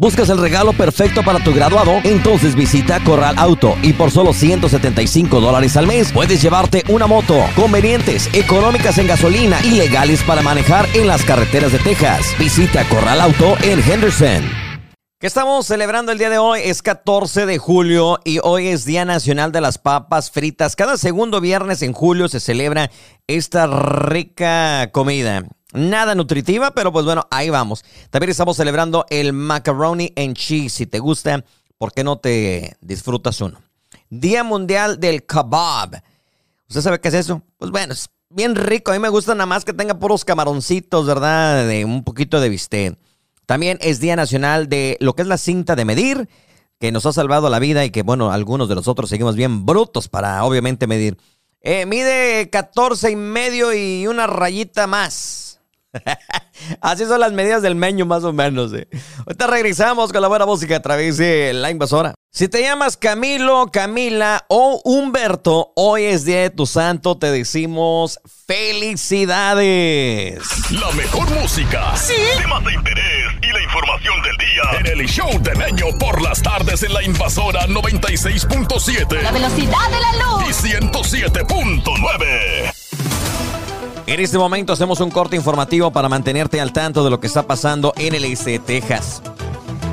¿Buscas el regalo perfecto para tu graduado? Entonces visita Corral Auto y por solo 175 dólares al mes puedes llevarte una moto, convenientes, económicas en gasolina y legales para manejar en las carreteras de Texas. Visita Corral Auto en Henderson. ¿Qué estamos celebrando el día de hoy? Es 14 de julio y hoy es Día Nacional de las Papas Fritas. Cada segundo viernes en julio se celebra esta rica comida. Nada nutritiva, pero pues bueno, ahí vamos. También estamos celebrando el macaroni and cheese. Si te gusta, ¿por qué no te disfrutas uno? Día Mundial del Kebab. ¿Usted sabe qué es eso? Pues bueno, es bien rico. A mí me gusta nada más que tenga puros camaroncitos, ¿verdad? De un poquito de bistec. También es Día Nacional de lo que es la cinta de medir, que nos ha salvado la vida y que, bueno, algunos de nosotros seguimos bien brutos para obviamente medir. Eh, mide 14 y medio y una rayita más. Así son las medidas del meño, más o menos. Eh. Ahorita regresamos con la buena música a través de la invasora. Si te llamas Camilo, Camila o Humberto, hoy es día de tu santo, te decimos felicidades. La mejor música, sí, temas de interés y la información del día en el show de Meño por las tardes en la invasora 96.7. La velocidad de la luz. Y 107.9. En este momento hacemos un corte informativo para mantenerte al tanto de lo que está pasando en el este de Texas.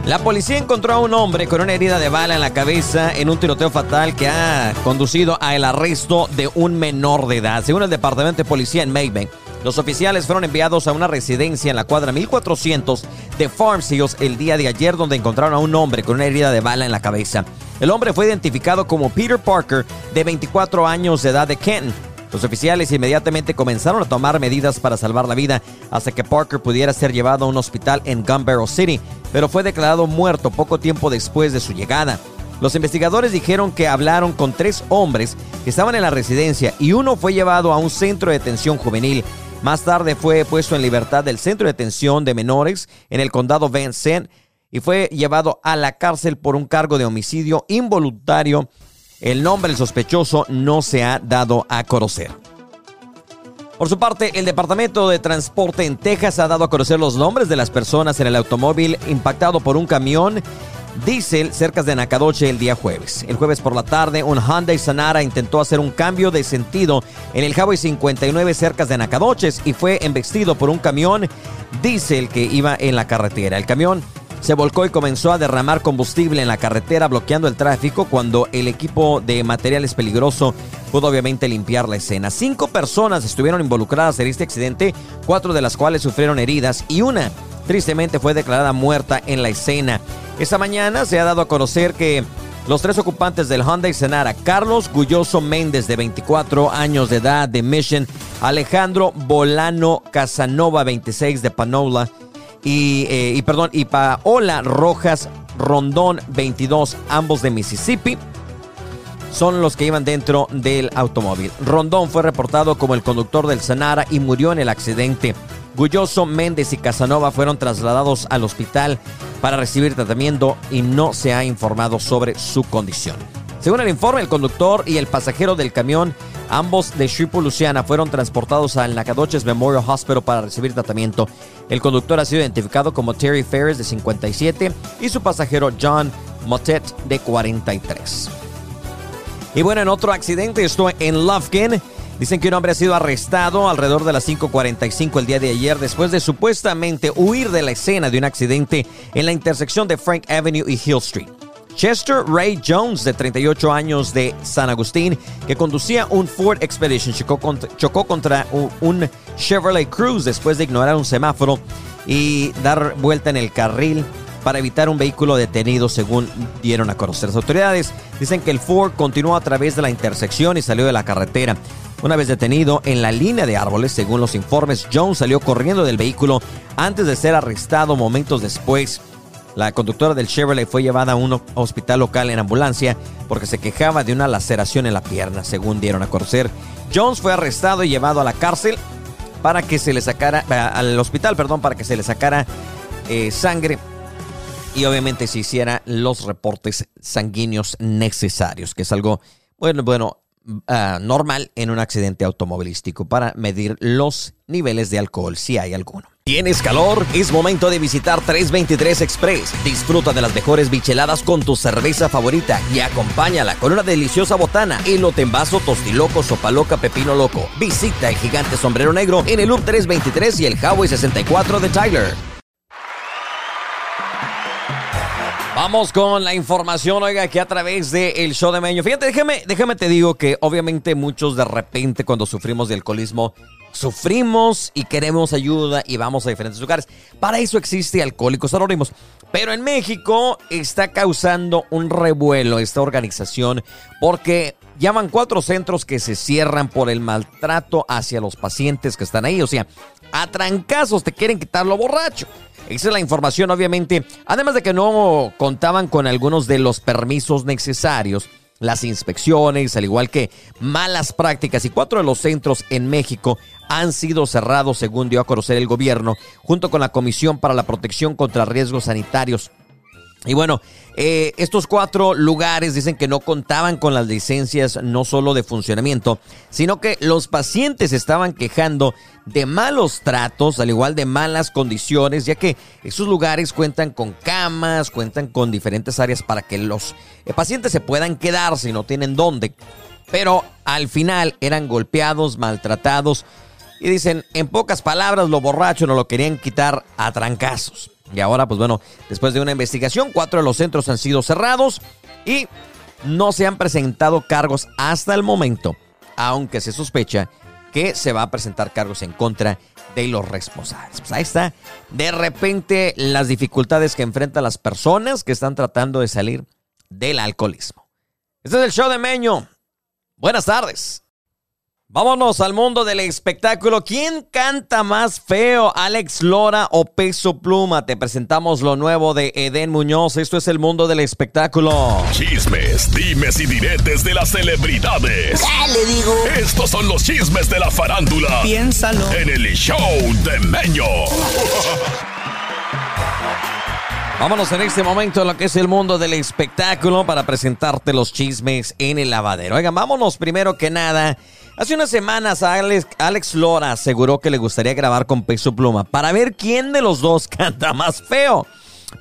La policía encontró a un hombre con una herida de bala en la cabeza en un tiroteo fatal que ha conducido al arresto de un menor de edad. Según el departamento de policía en Maybank, los oficiales fueron enviados a una residencia en la cuadra 1400 de Farm el día de ayer donde encontraron a un hombre con una herida de bala en la cabeza. El hombre fue identificado como Peter Parker, de 24 años de edad de Kenton. Los oficiales inmediatamente comenzaron a tomar medidas para salvar la vida hasta que Parker pudiera ser llevado a un hospital en Gun City, pero fue declarado muerto poco tiempo después de su llegada. Los investigadores dijeron que hablaron con tres hombres que estaban en la residencia y uno fue llevado a un centro de detención juvenil. Más tarde fue puesto en libertad del centro de detención de menores en el condado Van Zandt y fue llevado a la cárcel por un cargo de homicidio involuntario el nombre del sospechoso no se ha dado a conocer. Por su parte, el Departamento de Transporte en Texas ha dado a conocer los nombres de las personas en el automóvil impactado por un camión diésel cerca de Nacadoche el día jueves. El jueves por la tarde, un Hyundai Sonata intentó hacer un cambio de sentido en el Highway 59 cerca de Nacadoches y fue embestido por un camión diésel que iba en la carretera. El camión se volcó y comenzó a derramar combustible en la carretera bloqueando el tráfico cuando el equipo de materiales peligroso pudo obviamente limpiar la escena. Cinco personas estuvieron involucradas en este accidente, cuatro de las cuales sufrieron heridas y una tristemente fue declarada muerta en la escena. Esta mañana se ha dado a conocer que los tres ocupantes del Hyundai Senara, Carlos Gulloso Méndez, de 24 años de edad, de Mission, Alejandro Bolano Casanova, 26, de Panola, y, y, perdón, y Rojas Rondón 22, ambos de Mississippi, son los que iban dentro del automóvil. Rondón fue reportado como el conductor del Sanara y murió en el accidente. Gulloso, Méndez y Casanova fueron trasladados al hospital para recibir tratamiento y no se ha informado sobre su condición. Según el informe, el conductor y el pasajero del camión, ambos de Shreveport, Luciana, fueron transportados al Nacogdoches Memorial Hospital para recibir tratamiento. El conductor ha sido identificado como Terry Ferris, de 57, y su pasajero John Motet, de 43. Y bueno, en otro accidente, esto en Lufkin. Dicen que un hombre ha sido arrestado alrededor de las 5.45 el día de ayer después de supuestamente huir de la escena de un accidente en la intersección de Frank Avenue y Hill Street. Chester Ray Jones, de 38 años de San Agustín, que conducía un Ford Expedition, chocó contra, un Chevrolet Cruze después de ignorar un semáforo y dar vuelta en el carril para evitar un vehículo detenido, según dieron a conocer las autoridades. Dicen que el Ford continuó a través de la intersección y salió de la carretera. Una vez detenido en la línea de árboles, según los informes, Jones salió corriendo del vehículo antes de ser arrestado momentos después. La conductora del Chevrolet fue llevada a un hospital local en ambulancia porque se quejaba de una laceración en la pierna, según dieron a conocer. Jones fue arrestado y llevado a la cárcel para que se le sacara, al hospital, perdón, para que se le sacara eh, sangre y obviamente se hiciera los reportes sanguíneos necesarios, que es algo, bueno, bueno, ah, normal en un accidente automovilístico para medir los niveles de alcohol, si hay alguno. ¿Tienes calor? Es momento de visitar 323 Express. Disfruta de las mejores bicheladas con tu cerveza favorita y acompáñala con una deliciosa botana, elote en vaso, tostiloco, sopa loca, pepino loco. Visita el gigante sombrero negro en el Loop 323 y el Huawei 64 de Tyler. Vamos con la información, oiga, aquí a través del el show de Meño. Fíjate, déjame, déjame te digo que obviamente muchos de repente cuando sufrimos de alcoholismo sufrimos y queremos ayuda y vamos a diferentes lugares. Para eso existe Alcohólicos Anónimos. Pero en México está causando un revuelo esta organización porque llaman cuatro centros que se cierran por el maltrato hacia los pacientes que están ahí. O sea, a trancazos te quieren quitar lo borracho. Esa es la información, obviamente. Además de que no contaban con algunos de los permisos necesarios las inspecciones, al igual que malas prácticas y cuatro de los centros en México han sido cerrados según dio a conocer el gobierno junto con la Comisión para la Protección contra Riesgos Sanitarios y bueno, eh, estos cuatro lugares dicen que no contaban con las licencias no solo de funcionamiento, sino que los pacientes estaban quejando de malos tratos, al igual de malas condiciones, ya que esos lugares cuentan con camas, cuentan con diferentes áreas para que los eh, pacientes se puedan quedar si no tienen dónde. Pero al final eran golpeados, maltratados y dicen, en pocas palabras, lo borracho no lo querían quitar a trancazos. Y ahora, pues bueno, después de una investigación, cuatro de los centros han sido cerrados y no se han presentado cargos hasta el momento, aunque se sospecha que se va a presentar cargos en contra de los responsables. Pues ahí está, de repente, las dificultades que enfrentan las personas que están tratando de salir del alcoholismo. Este es el show de Meño. Buenas tardes. Vámonos al mundo del espectáculo. ¿Quién canta más feo? ¿Alex Lora o Peso Pluma? Te presentamos lo nuevo de Eden Muñoz. Esto es el mundo del espectáculo. Chismes, dimes y diretes de las celebridades. Ya le digo. Estos son los chismes de la farándula. Piénsalo. En el show de Meño. Vámonos en este momento a lo que es el mundo del espectáculo para presentarte los chismes en el lavadero. Oigan, vámonos primero que nada Hace unas semanas Alex, Lora aseguró que le gustaría grabar con Peso Pluma para ver quién de los dos canta más feo.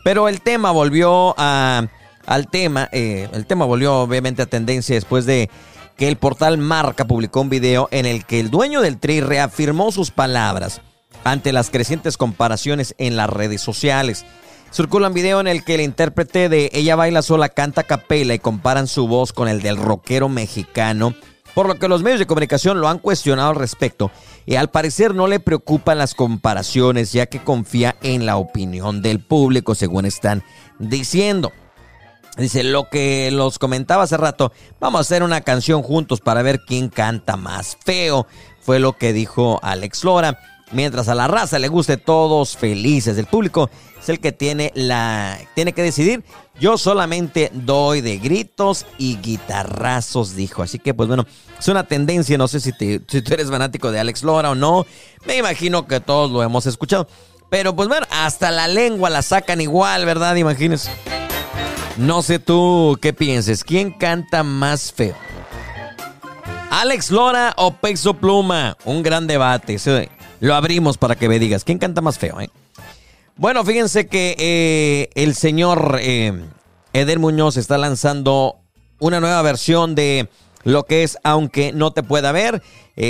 Pero el tema volvió a, al tema, eh, el tema volvió obviamente a tendencia después de que el portal Marca publicó un video en el que el dueño del tri reafirmó sus palabras ante las crecientes comparaciones en las redes sociales. Circula un video en el que el intérprete de Ella baila sola canta capela y comparan su voz con el del rockero mexicano por lo que los medios de comunicación lo han cuestionado al respecto y al parecer no le preocupan las comparaciones ya que confía en la opinión del público según están diciendo. Dice, lo que los comentaba hace rato, vamos a hacer una canción juntos para ver quién canta más feo, fue lo que dijo Alex Lora. Mientras a la raza le guste todos felices, el público es el que tiene la tiene que decidir. Yo solamente doy de gritos y guitarrazos, dijo. Así que pues bueno, es una tendencia, no sé si, si tú eres fanático de Alex Lora o no. Me imagino que todos lo hemos escuchado. Pero pues bueno, hasta la lengua la sacan igual, ¿verdad? Imagínense. No sé tú qué pienses, ¿quién canta más feo? Alex Lora o Peso Pluma, un gran debate. Lo abrimos para que me digas. ¿Quién canta más feo? Eh? Bueno, fíjense que eh, el señor eh, Eder Muñoz está lanzando una nueva versión de lo que es Aunque no te pueda ver.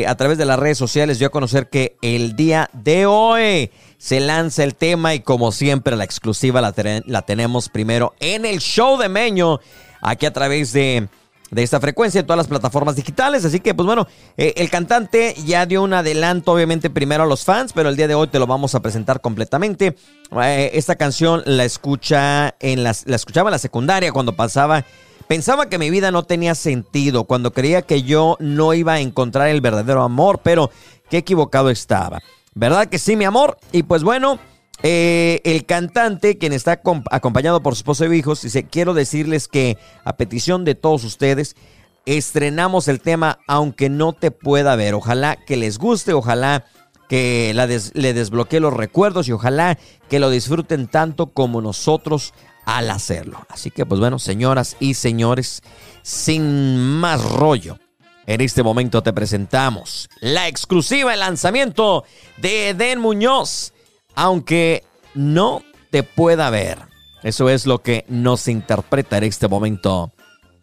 a través de las redes sociales dio a conocer que el día de hoy se lanza el tema y como siempre la exclusiva la, la tenemos primero en el show de Meño, aquí a través de de esta frecuencia en todas las plataformas digitales. Así que, pues bueno, eh, el cantante ya dio un adelanto, obviamente, primero a los fans, pero el día de hoy te lo vamos a presentar completamente. Eh, esta canción la escucha en la escuchaba en la secundaria cuando pasaba. Pensaba que mi vida no tenía sentido, cuando creía que yo no iba a encontrar el verdadero amor, pero qué equivocado estaba. ¿Verdad que sí, mi amor? Y pues bueno, eh, el cantante, quien está acompañado por su esposo e hijos, dice, quiero decirles que a petición de todos ustedes, estrenamos el tema aunque no te pueda ver. Ojalá que les guste, ojalá que le desbloquee los recuerdos y ojalá que lo disfruten tanto como nosotros al hacerlo. Así que pues bueno, señoras y señores, sin más rollo. En este momento te presentamos la exclusiva, el lanzamiento de Eden Muñoz aunque no te pueda ver. Eso es lo que nos interpreta en este momento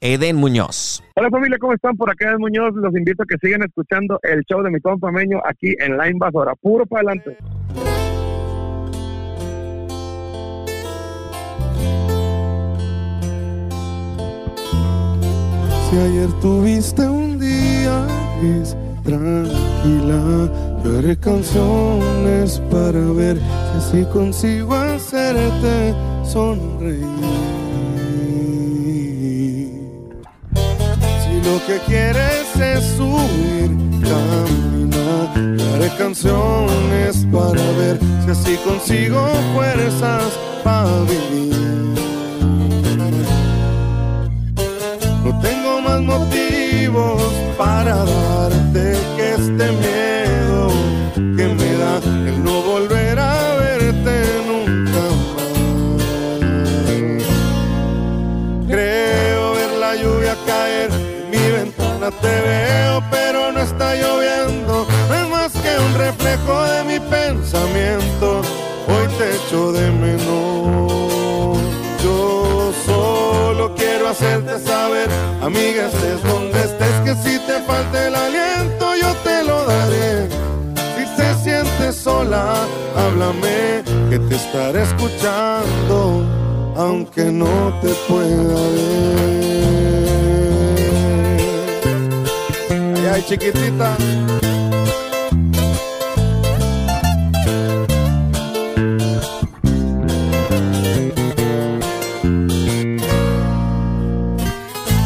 Eden Muñoz. Hola familia, ¿cómo están? Por acá Eden Muñoz. Los invito a que sigan escuchando el show de mi compa Meño aquí en La Invasora. Puro para adelante. Si ayer tuviste un día gris, tranquila, yo haré canciones para ver si así consigo hacerte sonreír. Si lo que quieres es subir, camina, yo haré canciones para ver si así consigo fuerzas para vivir. No tengo más motivos para darte te veo, pero no está lloviendo. No es más que un reflejo de mi pensamiento. Hoy te echo de menos. Yo solo quiero hacerte saber, amiga, estés donde estés, que si te falta el aliento, yo te lo daré. Si te sientes sola, háblame, que te estaré escuchando, aunque no te pueda ver. Ay, chiquitita.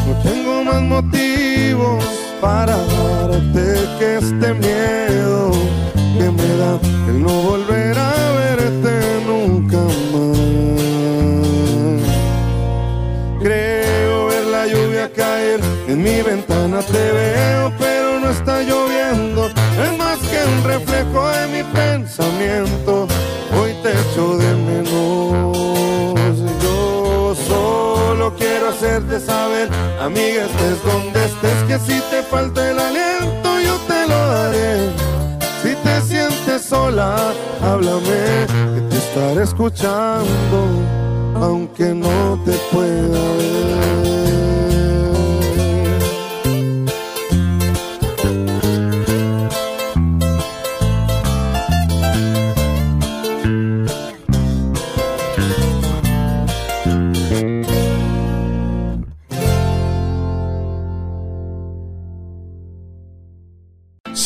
No tengo más motivos para darte que este miedo que me da el no volver a verte nunca más. Creo ver la lluvia caer en mi ventana, lloviendo. Es más que un reflejo de mi pensamiento. Hoy te echo de menos. Yo solo quiero hacerte saber, amiga, estés donde estés, que si te falta el aliento, yo te lo daré. Si te sientes sola, háblame, que te estaré escuchando, aunque no te pueda ver.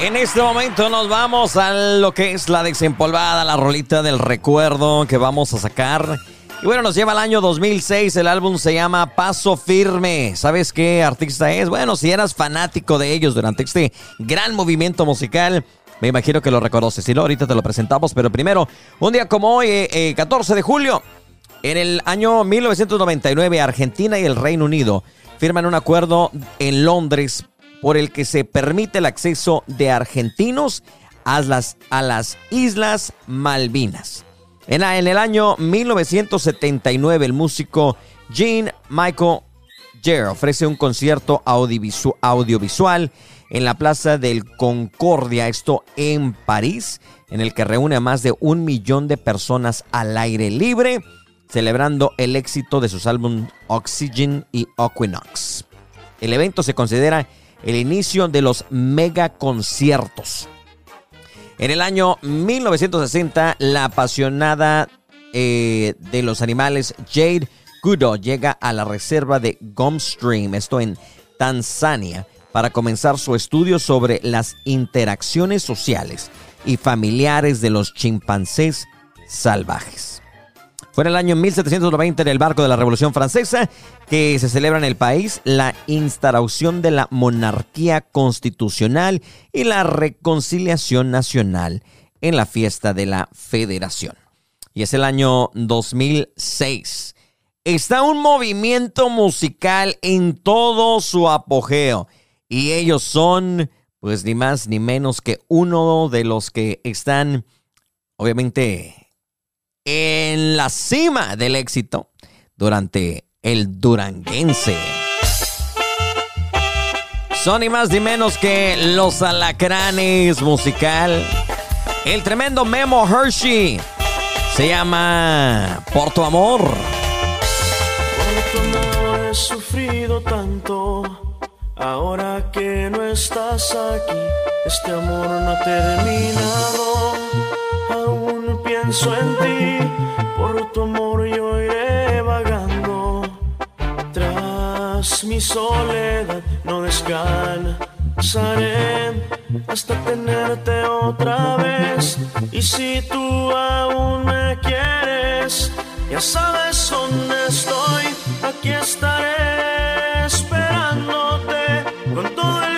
En este momento nos vamos a lo que es la desempolvada, la rolita del recuerdo que vamos a sacar. Y bueno, nos lleva al año 2006, el álbum se llama Paso Firme. ¿Sabes qué artista es? Bueno, si eras fanático de ellos durante este gran movimiento musical, me imagino que lo reconoces. Si no, ahorita te lo presentamos, pero primero, un día como hoy, eh, eh, 14 de julio, en el año 1999, Argentina y el Reino Unido firman un acuerdo en Londres por el que se permite el acceso de argentinos a las, a las Islas Malvinas. En, en el año 1979, el músico Jean Michael Jer ofrece un concierto audivisu- audiovisual en la Plaza del Concordia, esto en París, en el que reúne a más de un millón de personas al aire libre, celebrando el éxito de sus álbumes Oxygen y Equinox. El evento se considera el inicio de los mega conciertos. En el año 1960, la apasionada eh, de los animales Jade Goodall llega a la reserva de Gumstream, esto en Tanzania, para comenzar su estudio sobre las interacciones sociales y familiares de los chimpancés salvajes. Fue en el año 1790 en el barco de la Revolución Francesa que se celebra en el país la instauración de la monarquía constitucional y la reconciliación nacional en la fiesta de la Federación. Y es el año 2006. Está un movimiento musical en todo su apogeo y ellos son pues ni más ni menos que uno de los que están, obviamente, en la cima del éxito durante el Duranguense. Son ni más ni menos que los alacranes musical. El tremendo Memo Hershey se llama Por tu amor. Por tu amor he sufrido tanto Ahora que no estás aquí, este amor no ha terminado. Aún pienso en ti, por tu amor yo iré vagando. Tras mi soledad no descansaré hasta tenerte otra vez. Y si tú aún me quieres, ya sabes dónde estoy, aquí estaré esperándote con todo el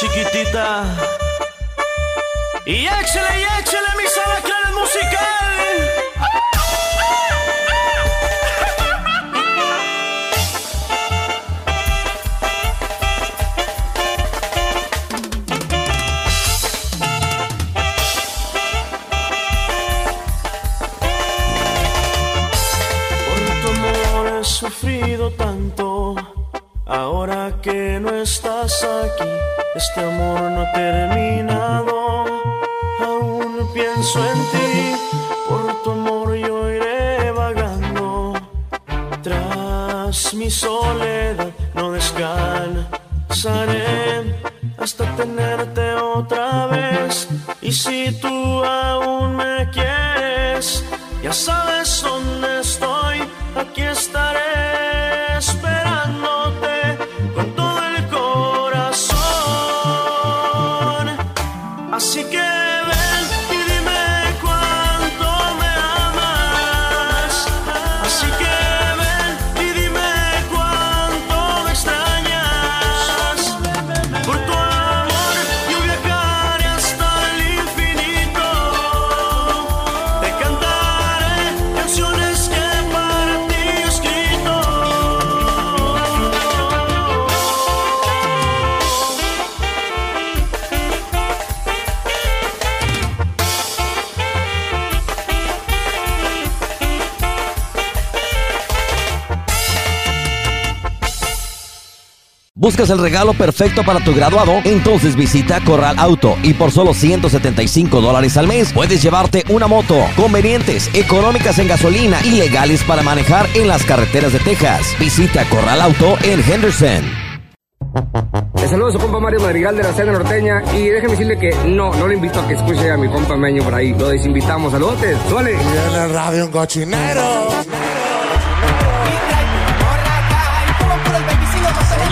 chiquitita. Y échale, y échale, mis alacranes musical. Sufrido tanto Ahora que no estás aquí, este amor no ha ¿Buscas el regalo perfecto para tu graduado? Entonces visita Corral Auto y por solo 175 dólares al mes puedes llevarte una moto, convenientes, económicas en gasolina y legales para manejar en las carreteras de Texas. Visita Corral Auto en Henderson. Le saludo a su compa Mario Madrigal de la Cena Norteña y déjeme decirle que no, no le invito a que escuche a mi compa Meño por ahí. Lo desinvitamos. Saludotes, suele. Y en el radio un cochinero.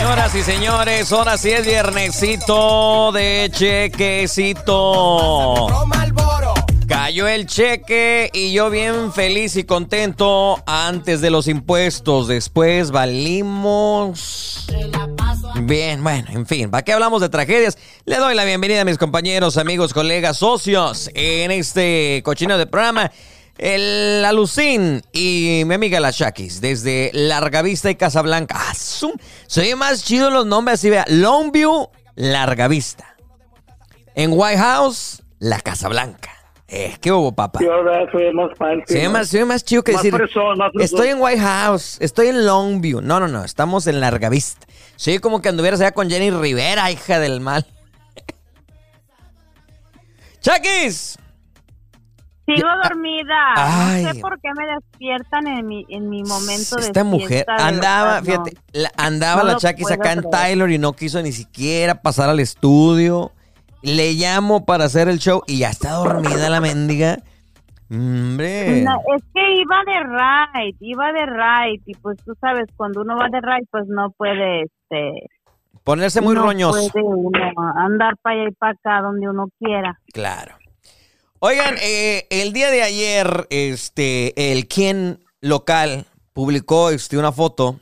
Señoras y señores, ahora sí es viernesito de chequecito. Cayó el cheque y yo bien feliz y contento antes de los impuestos. Después valimos... Bien, bueno, en fin, ¿para qué hablamos de tragedias? Le doy la bienvenida a mis compañeros, amigos, colegas, socios en este cochino de programa. El Alucín y mi amiga La Shakis, desde Larga Vista y Casablanca. Ah, se oye más chido los nombres así, vea. Longview, Larga Vista. En White House, La Casa Blanca. Eh, ¿Qué hubo, papá? Yo ahora soy más fancy. Se más, se ve más chido que Más decir. más. Estoy en White House, estoy en Longview. No, no, no, estamos en Larga Vista. Sí, como que anduvieras allá con Jenny Rivera, hija del mal. ¡Chaquis! Sigo dormida. Ay. No sé por qué me despiertan en mi, en mi momento de Esta mujer de andaba, verdad, no. fíjate, la- andaba No la puedo acá en. Tyler y no quiso ni siquiera pasar al estudio. Le llamo para hacer el show y ya está dormida la mendiga. Hombre. No, es que iba de ride, iba de ride y pues tú sabes, cuando uno va de ride pues no puede este Ponerse muy no roñoso. puede uno andar para allá y para acá donde uno quiera. Claro. Oigan, eh, el día de ayer, este, el quien local publicó este, una foto.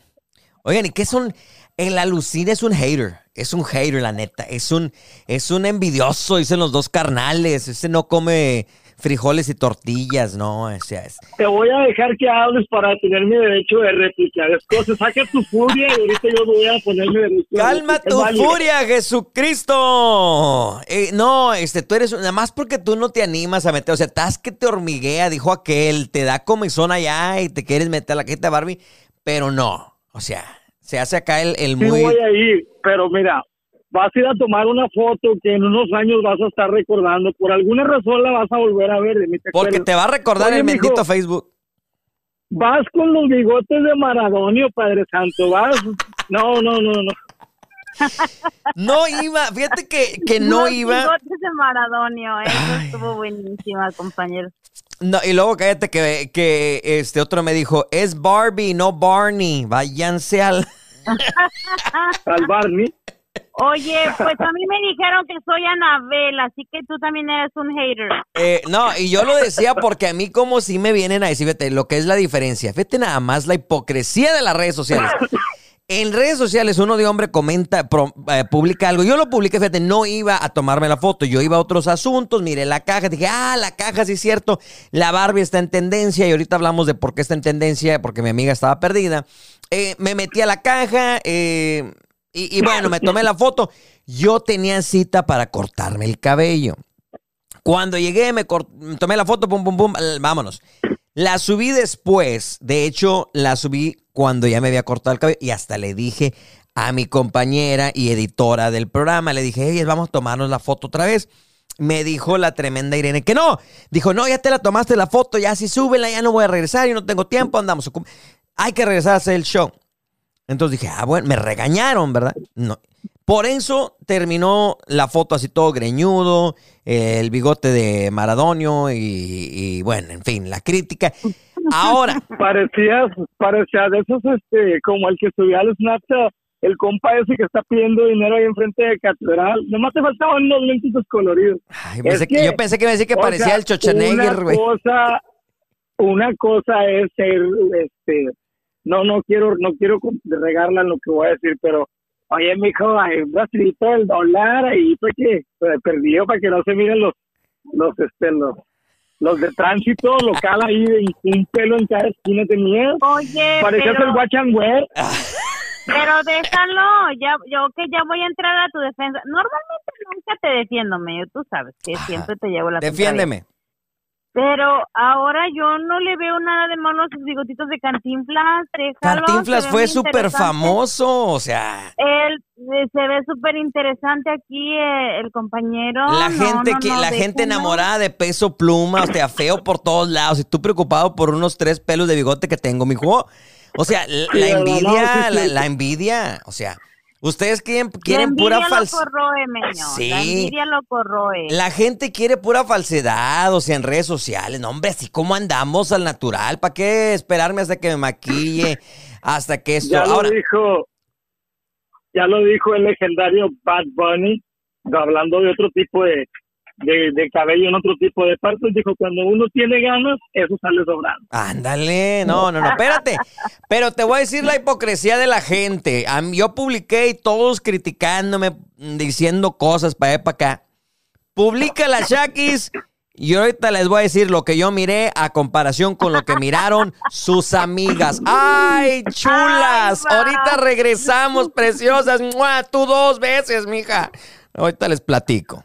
Oigan, ¿y qué son? El alucina es un hater. Es un hater, la neta. Es un, es un envidioso, dicen los dos carnales. Ese no come frijoles y tortillas, no. O sea, es, Te voy a dejar que hables para tener mi derecho de réplica. Después saca tu furia y ahorita yo voy a poner mi derecho de Calma tu válido. furia, Jesucristo. Eh, no, este, tú eres, nada más porque tú no te animas a meter, o sea, estás que te hormiguea, dijo aquel, te da comezón allá y te quieres meter a la queta Barbie, pero no, o sea, se hace acá el, el Sí muy... voy a ir, pero mira, vas a ir a tomar una foto que en unos años vas a estar recordando. Por alguna razón la vas a volver a ver. de mí te Porque te va a recordar Oye, el mijo, bendito Facebook. Vas con los bigotes de Maradonio, Padre Santo. Vas. No, no, no, no. No iba, fíjate que, que no Los iba. bigotes de Maradonio, eso Ay. estuvo buenísima, compañero. No, y luego cállate que, que este otro me dijo, es Barbie, no Barney, váyanse al... Al Barney. Oye, pues a mí me dijeron que soy Anabel, así que tú también eres un hater. Eh, no, y yo lo decía porque a mí como si me vienen a decir, fíjate, lo que es la diferencia. Fíjate nada más la hipocresía de las redes sociales. En redes sociales uno de hombre comenta, eh, publica algo. Yo lo publiqué, fíjate, no iba a tomarme la foto. Yo iba a otros asuntos, miré la caja, dije, ah, la caja sí es cierto. La Barbie está en tendencia y ahorita hablamos de por qué está en tendencia, porque mi amiga estaba perdida. Eh, me metí a la caja eh, y, bueno, me tomé la foto. Yo tenía cita para cortarme el cabello. Cuando llegué, me, tomé la foto, pum, pum, pum, vámonos. La subí después, de hecho, la subí cuando ya me había cortado el cabello y hasta le dije a mi compañera y editora del programa, le dije, hey, vamos a tomarnos la foto otra vez. Me dijo la tremenda Irene que no. Dijo, no, ya te la tomaste la foto, ya sí súbela, ya no voy a regresar, yo no tengo tiempo, andamos. Hay que regresar a hacer el show. Entonces dije, ah, bueno, me regañaron, ¿verdad? No. Por eso terminó la foto así todo greñudo, eh, el bigote de Maradonio y, y, bueno, en fin, la crítica. Ahora, Parecías, parecía de esos, este, como el que subía al Snapchat, el compa ese que está pidiendo dinero ahí enfrente de catedral. Nomás te faltaban unos lentitos coloridos. ay, pensé Es que- que, yo pensé que me decía que o parecía sea, el Schwarzenegger, una güey. cosa, una cosa es ser, este, no, no quiero, no quiero regarla en lo que voy a decir, pero, oye, mijo, hay un rastrito del dólar ahí, fue que, perdido para que no se miren los, los, este, los, los de tránsito local ahí, de un pelo en cada esquina tenía. Oye, Parecías pero, el watch and wear. pero déjalo, ya, yo que ya voy a entrar a tu defensa. Normalmente nunca te defiendo, medio, tú sabes que Ajá. siempre te llevo la contraria. Pero ahora yo no le veo nada de malo a sus bigotitos de Cantinflas. déjalo, Cantinflas fue súper famoso, o sea, Él eh, se ve súper interesante aquí, eh, el compañero. la gente no, que no, la gente enamorada de peso pluma, o sea, feo por todos lados, y tú preocupado por unos tres pelos de bigote que tengo, mijo. O sea, la, la envidia, la, la envidia, o sea, ustedes quieren, La quieren pura envidia lo falsedad. Sí. La envidia lo corroe. La gente quiere pura falsedad, o sea, en redes sociales. No, hombre, así como andamos al natural. ¿Para qué esperarme hasta que me maquille? Hasta que esto. Ya Ahora, lo dijo, ya lo dijo el legendario Bad Bunny, hablando de otro tipo de, de, de cabello en otro tipo de partes, dijo, cuando uno tiene ganas, eso sale sobrando. ándale. No, no, no, espérate. Pero te voy a decir la hipocresía de la gente. A mí- Yo publiqué y todos criticándome, diciendo cosas para allá para acá. Publica la Shakis. Y ahorita les voy a decir lo que yo miré a comparación con lo que miraron sus amigas. ¡Ay, chulas! Ay, ahorita regresamos, preciosas. ¡Mua! Tú dos veces, mija. Ahorita les platico.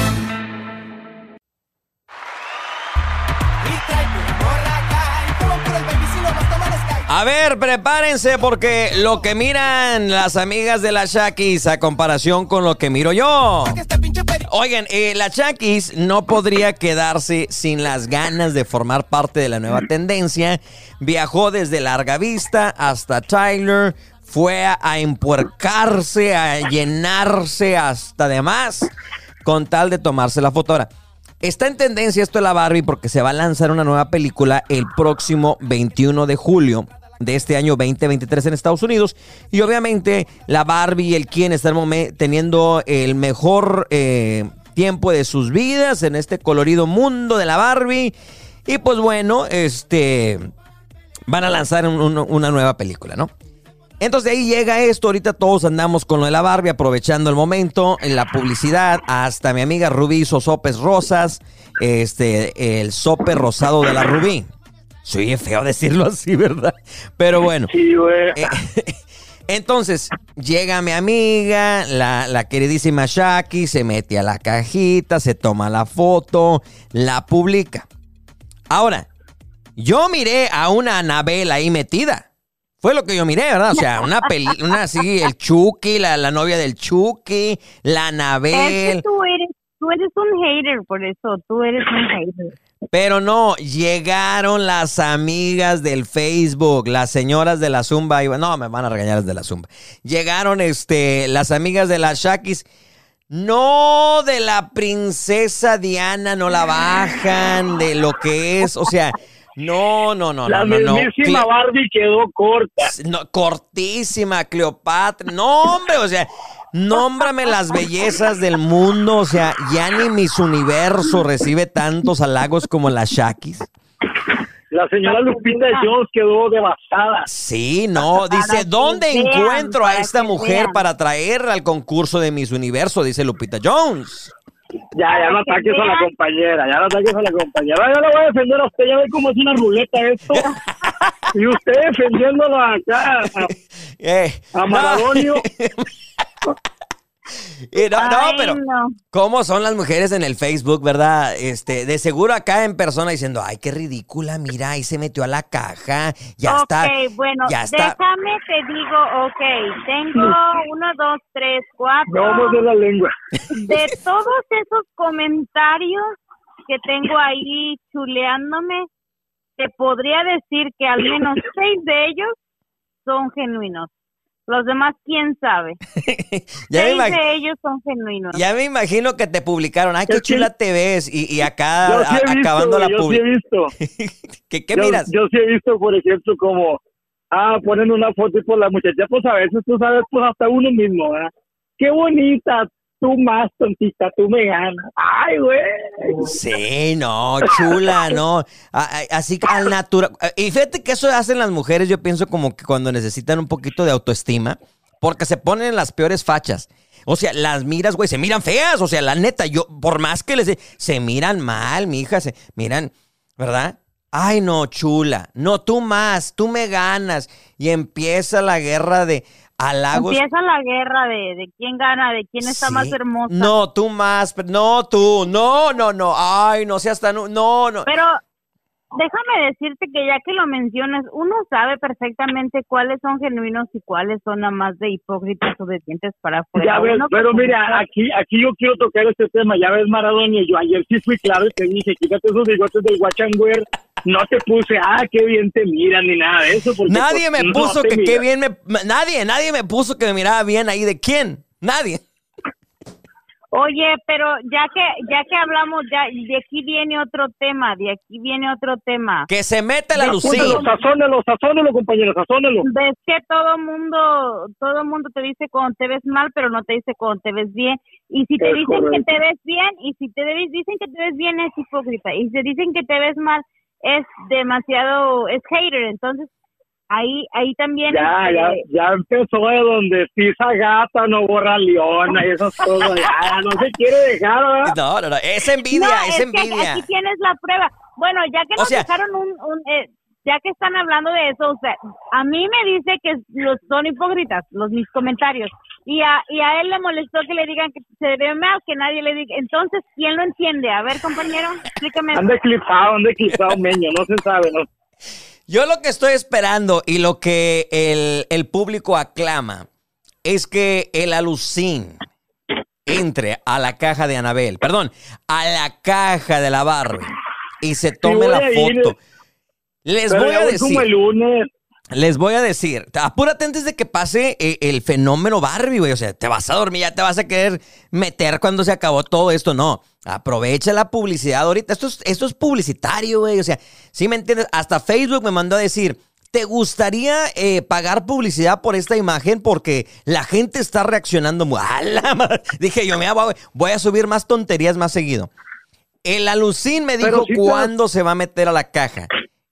A ver, prepárense porque lo que miran las amigas de la Shakis a comparación con lo que miro yo. Oigan, eh, la Shakis no podría quedarse sin las ganas de formar parte de la nueva tendencia. Viajó desde Larga Vista hasta Tyler, fue a, a empuercarse, a llenarse hasta de más con tal de tomarse la fotora. Está en tendencia esto de la Barbie porque se va a lanzar una nueva película el próximo 21 de julio de este año 2023 en Estados Unidos. Y obviamente la Barbie y el Ken están teniendo el mejor eh, tiempo de sus vidas en este colorido mundo de la Barbie. Y pues bueno, este van a lanzar un- un- una nueva película, ¿no? Entonces de ahí llega esto, ahorita todos andamos con lo de la Barbie, aprovechando el momento, en la publicidad, hasta mi amiga Rubí hizo sopes rosas, este, el sope rosado de la Rubí. Se oye feo decirlo así, ¿verdad? Pero bueno. Sí, güey. Eh, entonces, llega mi amiga, la, la queridísima Shaki, se mete a la cajita, se toma la foto, la publica. Ahora, yo miré a una Anabel ahí metida. Fue lo que yo miré, ¿verdad? O sea, una peli, una así, el Chucky, la, la novia del Chucky, la Es Anabel. que tú eres, tú eres un hater, por eso, tú eres un hater. Pero no, llegaron las amigas del Facebook, las señoras de la Zumba. No, me van a regañar las de la Zumba. Llegaron este, las amigas de las Shakis. No de la princesa Diana, no la bajan de lo que es. O sea, no, no, no, la no, no. no. mismísima Barbie quedó corta. no, cortísima, Cleopatra. No, hombre, o sea, nómbrame las bellezas del mundo. O sea, ya ni Miss Universo recibe tantos halagos como las Shakis. La señora Lupita Jones quedó devastada. Sí, no, dice, ¿dónde encuentro a esta mujer para traerla al concurso de Miss Universo? Dice Lupita Jones. Ya, ya no ataques a la compañera, ya no ataques a la compañera. Ya le voy a defender a usted, ya ve cómo es una ruleta esto. Y usted defendiéndolo acá a, Eh, a. Maradonio. Y no, no, pero no. ¿cómo son las mujeres en el Facebook, verdad? Este, de seguro acá en persona diciendo, ay, qué ridícula, mira, ahí se metió a la caja, ya ok, está. bueno, ya está. déjame te digo, ok, tengo uno, dos, tres, cuatro. No de la lengua. De todos esos comentarios que tengo ahí chuleándome, te podría decir que al menos seis de ellos son genuinos. Los demás, quién sabe. ya, me seis imag- de ellos son genuinos. ya me imagino que te publicaron, ay, qué Es que- chula te ves, y, y acá Yo sí a- visto, acabando la yo sí he publicación. visto. ¿Qué, qué yo, miras? yo sí he visto, por ejemplo, como, ah, ponen una foto y por la muchacha, pues a veces tú sabes, pues hasta uno mismo, ¿verdad? Qué bonita, tú más tontita, tú me ganas. Ay, güey. Sí, no, chula, no. Así que al natural. Y fíjate que eso hacen las mujeres, yo pienso como que cuando necesitan un poquito de autoestima, porque se ponen en las peores fachas. O sea, las miras, güey, se miran feas. O sea, la neta, yo, por más que les... Se miran mal, mi hija, se miran, ¿verdad? Ay, no, chula. No, tú más, tú me ganas. Y empieza la guerra de halagos. Empieza la guerra de, de quién gana, de quién está Sí. más hermosa. No, tú más, pero- no, tú, no, no, no, ay, no seas tan, no, no. Pero déjame decirte que ya que lo mencionas, uno sabe perfectamente cuáles son genuinos y cuáles son nada más de hipócritas o de dientes para afuera. Ya ves, Uno pero mira, aquí, aquí yo quiero tocar este tema. Ya ves, Maradona, yo ayer sí fui claro y te dije, quítate esos bigotes del guachangüer. No te puse, ah, qué bien te miran ni nada de eso. Porque, Nadie pues, me no puso que qué bien me, nadie, nadie me puso que me miraba bien ahí de quién, nadie. Oye, pero ya que ya que hablamos, ya de aquí viene otro tema, de aquí viene otro tema. Que se mete la. Apúntalo, Sazónelo, sazónelo, compañero, sazónelo. Ves que todo mundo, todo mundo te dice cuando te ves mal, pero no te dice cuando te ves bien. Y si te Es dicen que te ves bien, y si te ves- dicen que te ves bien es hipócrita. Y si te dicen que te ves mal es demasiado, es hater. Entonces ahí, ahí también. Ya, este, ya, ya empezó de donde pisa gata, no borra leona y esas cosas. Ya, no se quiere dejar, ¿verdad? No, no, no. Es envidia, No, es, que envidia. aquí tienes la prueba. Bueno, ya que O nos sea- dejaron un, un, eh, ya que están hablando de eso, o sea, a mí me dice que los son hipócritas, los mis comentarios. Y a, y a él le molestó que le digan que se ve mal, que nadie le diga. Entonces, ¿quién lo entiende? A ver, compañero, explícame. Ande clipado, ande clipado, meño, no se sabe, ¿no? Yo lo que estoy esperando y lo que el, el público aclama es que el alucín entre a la caja de Anabel, perdón, a la caja de la Barbie y se tome la ir. Les Pero voy a como decir, el lunes. les voy a decir, apúrate antes de que pase eh, el fenómeno Barbie, güey. O sea, te vas a dormir, ya te vas a querer meter cuando se acabó todo esto. No, aprovecha la publicidad ahorita. Esto es, esto es publicitario, güey. O sea, ¿sí me entiendes? Hasta Facebook me mandó a decir, ¿te gustaría eh, pagar publicidad por esta imagen? Porque la gente está reaccionando muy... ¡A la madre! Dije yo, mira, voy, a subir más tonterías más seguido. El alucín me dijo te- cuándo se va a meter a la caja.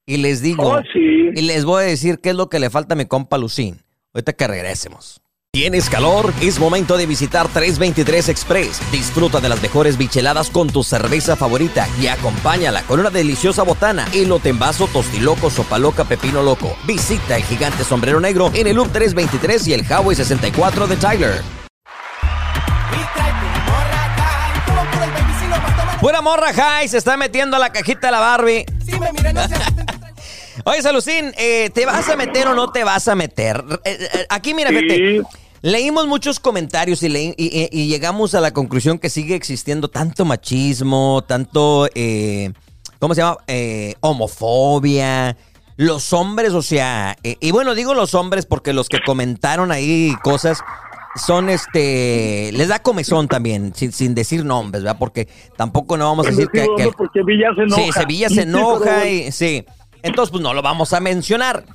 Y les digo, Oh, sí. y les voy a decir qué es lo que le falta a mi compa Lucín. Ahorita que regresemos. ¿Tienes calor? Es momento de visitar 323 Express. Disfruta de las mejores bicheladas con tu cerveza favorita y acompáñala con una deliciosa botana, elote en vaso, tostiloco, sopa loca, pepino loco. Visita el gigante sombrero negro en el Loop 323 y el Highway 64 de Tyler. Pura morra high se está metiendo a la cajita de la Barbie. Oye, Salucín, eh, ¿te vas a meter o no te vas a meter? Eh, eh, aquí, mira, Sí. fíjate, leímos muchos comentarios y, leí- y- y- y llegamos a la conclusión que sigue existiendo tanto machismo, tanto, eh, ¿cómo se llama? Eh, homofobia. Los hombres, o sea, eh, y bueno, digo los hombres porque los que comentaron ahí cosas son este, les da comezón también, sin, sin decir nombres, ¿verdad? Porque tampoco no vamos a decir que, que el- porque Villa se enoja. Sí, Sevilla se enoja y sí. Entonces, pues no lo vamos a mencionar.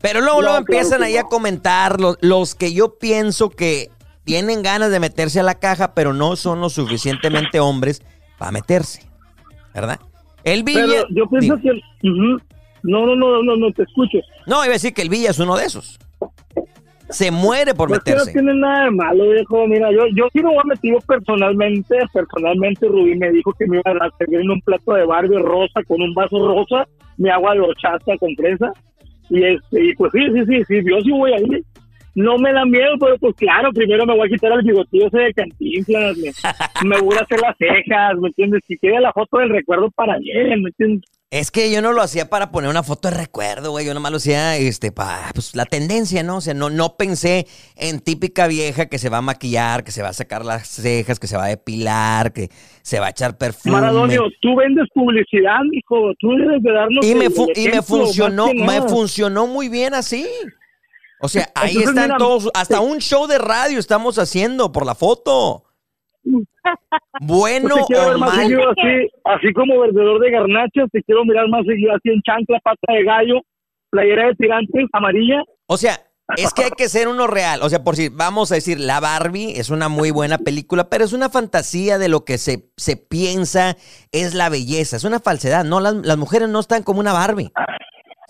Pero luego, No, luego empiezan ahí no. a comentar los, los que yo pienso que tienen ganas de meterse a la caja, pero no son lo suficientemente hombres para meterse. ¿Verdad? El Villa. Pero yo pienso que... ujú. No, no, no, no, no, te escucho. No, iba a decir que el Villa es uno de esos. Se muere por Pues que no meterse. tiene nada de malo, viejo. Mira, yo, yo sí me voy a meter personalmente. Personalmente, Rubí me dijo que me iba a servir en un plato de Barbie rosa con un vaso rosa, mi agua de horchata con fresa. Y, este, y pues sí, sí, sí, sí, yo sí voy a ir. No me da miedo, pero pues claro, primero me voy a quitar el bigotillo ese de cantinflas, me, me voy a hacer las cejas, ¿me entiendes? Si queda la foto del recuerdo para bien, ¿me entiendes? Es que yo no lo hacía para poner una foto de recuerdo, güey. Yo nomás lo hacía, este, para, pues, la tendencia, ¿no? O sea, no, no pensé en típica vieja que se va a maquillar, que se va a sacar las cejas, que se va a depilar, que se va a echar perfume. Maradonio, tú vendes publicidad, hijo, tú debes de darnos Y me, fu- y me funcionó, me funcionó muy bien así. O sea, ahí Entonces, están mira, todos, hasta un show de radio estamos haciendo por la foto. Bueno Pues te quiero o ver más mal. seguido así, así como vendedor de garnachas, te quiero mirar más seguido así en chancla, pata de gallo, playera de tirantes, amarilla. O sea, es que hay que ser uno real. O sea, por si vamos a decir, La Barbie es una muy buena película, pero es una fantasía de lo que se, se piensa es la belleza. Es una falsedad. No, las, las mujeres no están como una Barbie.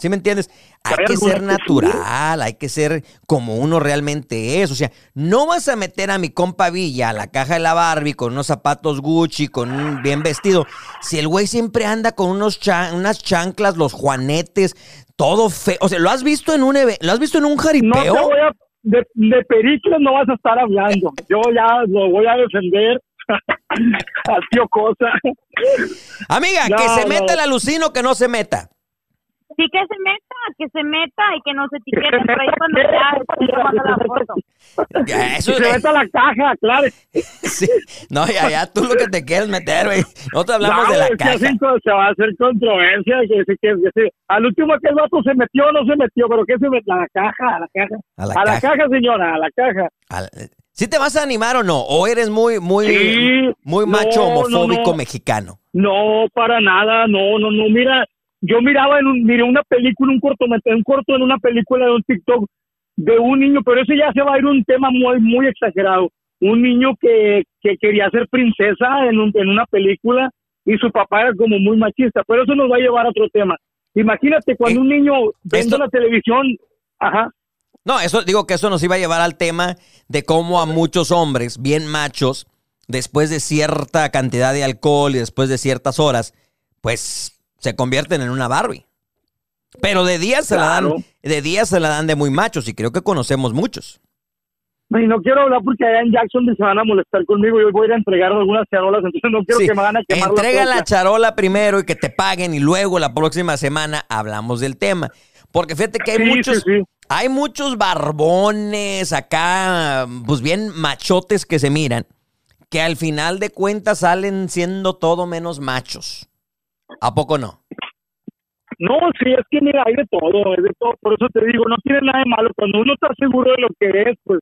¿Sí me entiendes? Hay que ser sí. natural, hay que ser como uno realmente es. O sea, no vas a meter a mi compa Villa a la caja de la Barbie con unos zapatos Gucci, con un bien vestido. Si el güey siempre anda con unos unas chanclas, los juanetes, todo feo. O sea, ¿lo has visto en un ¿Lo has visto en un No jaripeo? te voy a, de, de pericles no vas a estar hablando. Yo ya lo voy a defender al tío Cosa. Amiga, No, que se no. meta el alucino, que no se meta. Sí que se meta, que se meta y que nos etiquete por ahí cuando ya tomando la foto. Ya, Eso, Y se mete a la caja, claro. sí. No, ya, ya, tú lo que te quieres meter, güey. Nosotros hablamos No, de la es que caja. se va a hacer controversia. Que, que, que, que- al último que el vato se metió o no se metió, pero que se metió a la caja, a la caja. A la A la caja. señora, a la caja. Al- ¿Sí te vas a animar o no? ¿O eres muy, muy, Sí, muy no, macho homofóbico no, no. mexicano? No, para nada, no, no, no. Mira, yo miraba en un, miré una película, un cortometraje, un corto en una película de un TikTok de un niño, pero ese ya se va a ir un tema muy, muy exagerado. Un niño que, que quería ser princesa en, un- en una película y su papá era como muy machista, pero eso nos va a llevar a otro tema. Imagínate cuando un niño viendo la televisión, ajá, No, eso digo que eso nos iba a llevar al tema de cómo a muchos hombres bien machos, después de cierta cantidad de alcohol y después de ciertas horas, pues se convierten en una Barbie. Pero de día se la dan, de día se la dan de muy machos y creo que conocemos muchos. y no quiero hablar porque allá en Jackson se van a molestar conmigo y hoy voy a ir a entregar algunas charolas, entonces no quiero Sí, que me van a quemar Entrega la troca. charola primero y que te paguen y luego la próxima semana hablamos del tema. Porque fíjate que hay Sí, muchos, sí. hay muchos barbones acá, pues bien machotes que se miran, que al final de cuentas salen siendo todo menos machos. ¿A poco no? No, sí, es que mira, hay de todo, hay de todo. Por eso te digo, no tiene nada de malo. Cuando uno está seguro de lo que es, pues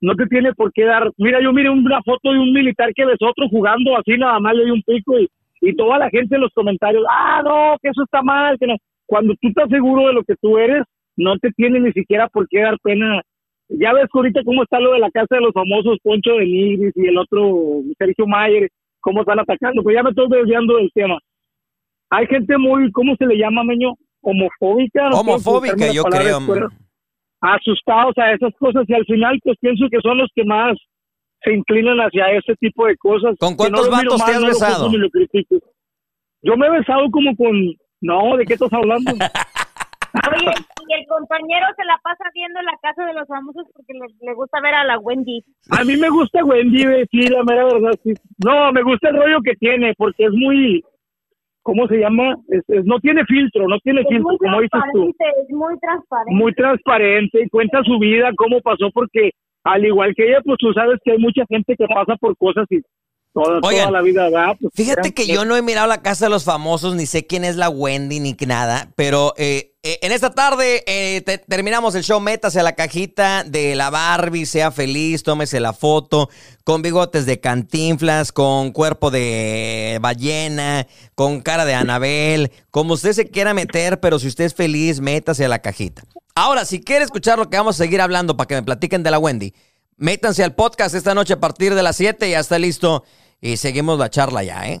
no te tiene por qué dar. Mira, yo miré una foto de un militar que besó otro jugando así, nada más le dio un pico y, y toda la gente en los comentarios, ah, no, que eso está mal. que no". Cuando tú estás seguro de lo que tú eres, no te tiene ni siquiera por qué dar pena. Ya ves ahorita cómo está lo de la casa de los famosos Poncho de Nigris y el otro Sergio Mayer, cómo están atacando. Pues ya me estoy desviando del tema hay gente muy, ¿cómo se le llama, Meño? Homofóbica. no Homofóbica, yo creo. Asustados a esas cosas y al final pues pienso que son los que más se inclinan hacia ese tipo de cosas. ¿Con cuántos vatos te has no besado? Yo me he besado como con... No, ¿de qué estás hablando? Oye, y el compañero se la pasa viendo la casa de los famosos porque le, le gusta ver a la Wendy. A mí me gusta Wendy, ve, sí, la mera verdad, sí. No, me gusta el rollo que tiene, porque es muy, ¿cómo se llama? Es, es- no tiene filtro, no tiene Es filtro, como dices tú. es muy transparente. Muy transparente y cuenta su vida, cómo pasó, porque al igual que ella, pues tú sabes que hay mucha gente que pasa por cosas y toda, toda Oigan, la vida da. Pues, Fíjate que yo no he mirado la casa de los famosos, ni sé quién es la Wendy, ni nada, pero eh, eh, en esta tarde eh, te- terminamos el show, métase a la cajita de la Barbie, sea feliz, tómese la foto, con bigotes de cantinflas, con cuerpo de ballena, con cara de Anabel, como usted se quiera meter, pero si usted es feliz, métase a la cajita. Ahora, si quiere escuchar lo que vamos a seguir hablando para que me platiquen de la Wendy, métanse al podcast esta noche a partir de las 7, ya está listo y seguimos la charla ya, ¿eh?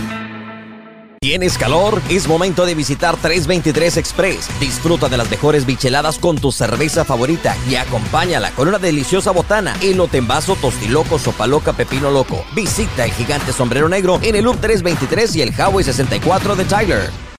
¿Tienes calor? Es momento de visitar 323 Express. Disfruta de las mejores bicheladas con tu cerveza favorita y acompáñala con una deliciosa botana, elote en vaso, tostiloco, sopa loca, pepino loco. Visita el gigante sombrero negro en el Loop 323 y el Highway 64 de Tyler.